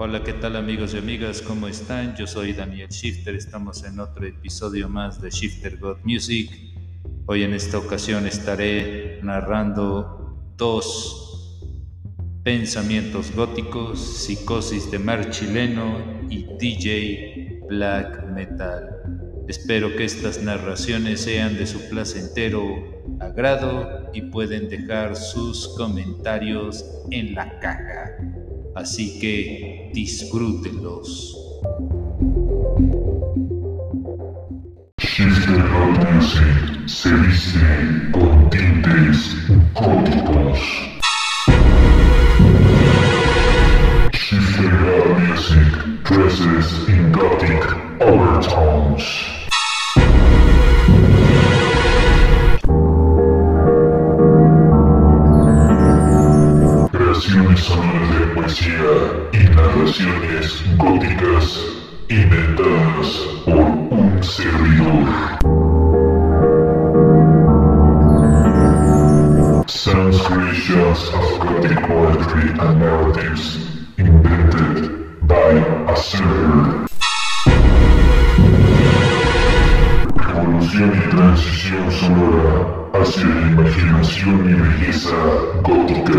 Hola, ¿qué tal amigos y amigas? ¿Cómo están? Yo soy Daniel Shifter, estamos en otro episodio más de Shifter God Music. Hoy en esta ocasión estaré narrando dos pensamientos góticos, Psicosis de Mar Chileno y DJ Black Metal. Espero que estas narraciones sean de su placentero agrado y pueden dejar sus comentarios en la caja. Así que disfrútenlos. Góticas inventadas por un servidor. Sounds creations of gothic poetry and narratives invented by a server. Evolución y transición sonora hacia la imaginación y belleza gótica.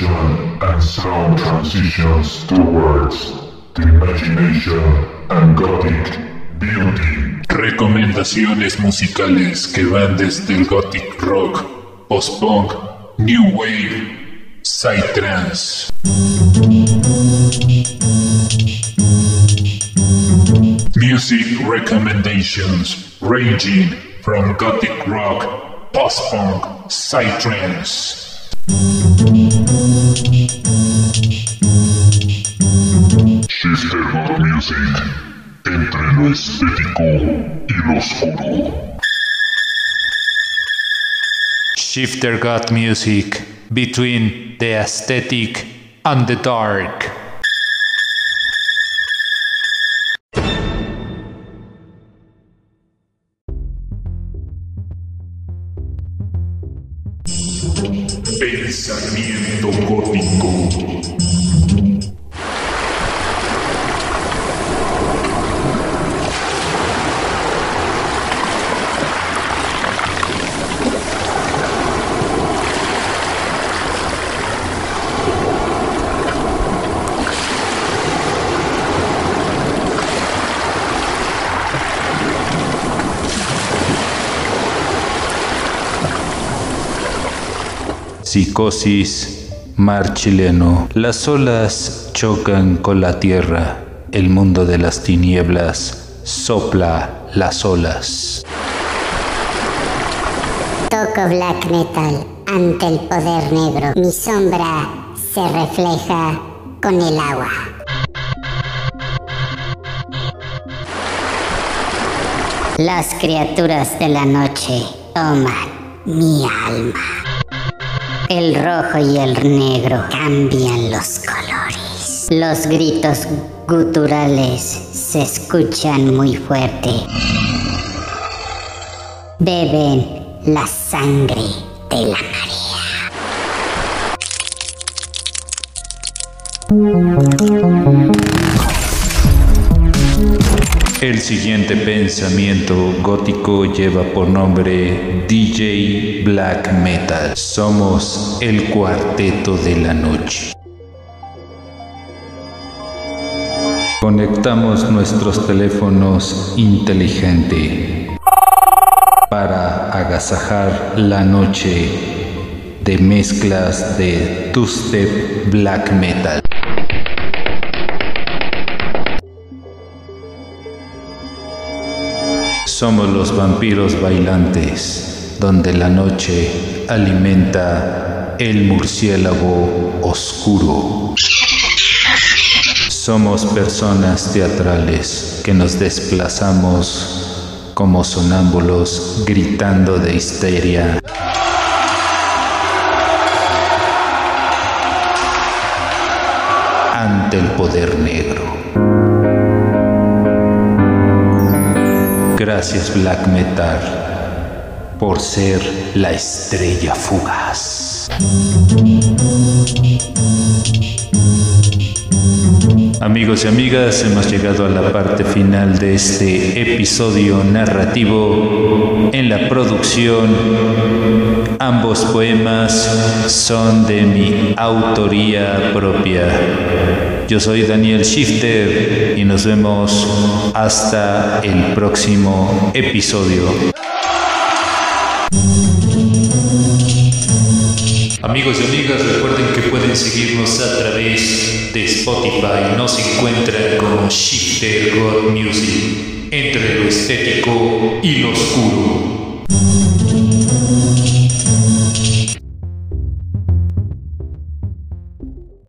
Evolution and sound transitions towards the imagination and gothic beauty. Recomendaciones musicales que van desde el gothic rock, post-punk, new wave, psytrance. Music recommendations ranging from gothic rock, post-punk, psytrance. Shifter God Music. Entre lo estético y lo oscuro. Shifter God Music between the aesthetic and the dark. Pensamiento gótico. Psicosis, mar chileno. Las olas chocan con la tierra. El mundo de las tinieblas sopla las olas. Toco black metal ante el poder negro. Mi sombra se refleja con el agua. Las criaturas de la noche toman mi alma. El rojo y el negro cambian los colores. Los gritos guturales se escuchan muy fuerte. Beben la sangre de la marea. El siguiente pensamiento gótico lleva por nombre DJ Black Metal. Somos el cuarteto de la noche. Conectamos nuestros teléfonos inteligente para agasajar la noche de mezclas de two-step black metal. Somos los vampiros bailantes, donde la noche alimenta el murciélago oscuro. Somos personas teatrales que nos desplazamos como sonámbulos gritando de histeria. ante el poder negro. Gracias Black Metal por ser la estrella fugaz. Amigos y amigas, hemos llegado a la parte final de este episodio narrativo. En la producción, ambos poemas son de mi autoría propia. Yo soy Daniel Shifter y nos vemos hasta el próximo episodio. Amigos y amigas, recuerden que pueden seguirnos a través de Spotify. Nos encuentran como Shifter God Music, entre lo estético y lo oscuro.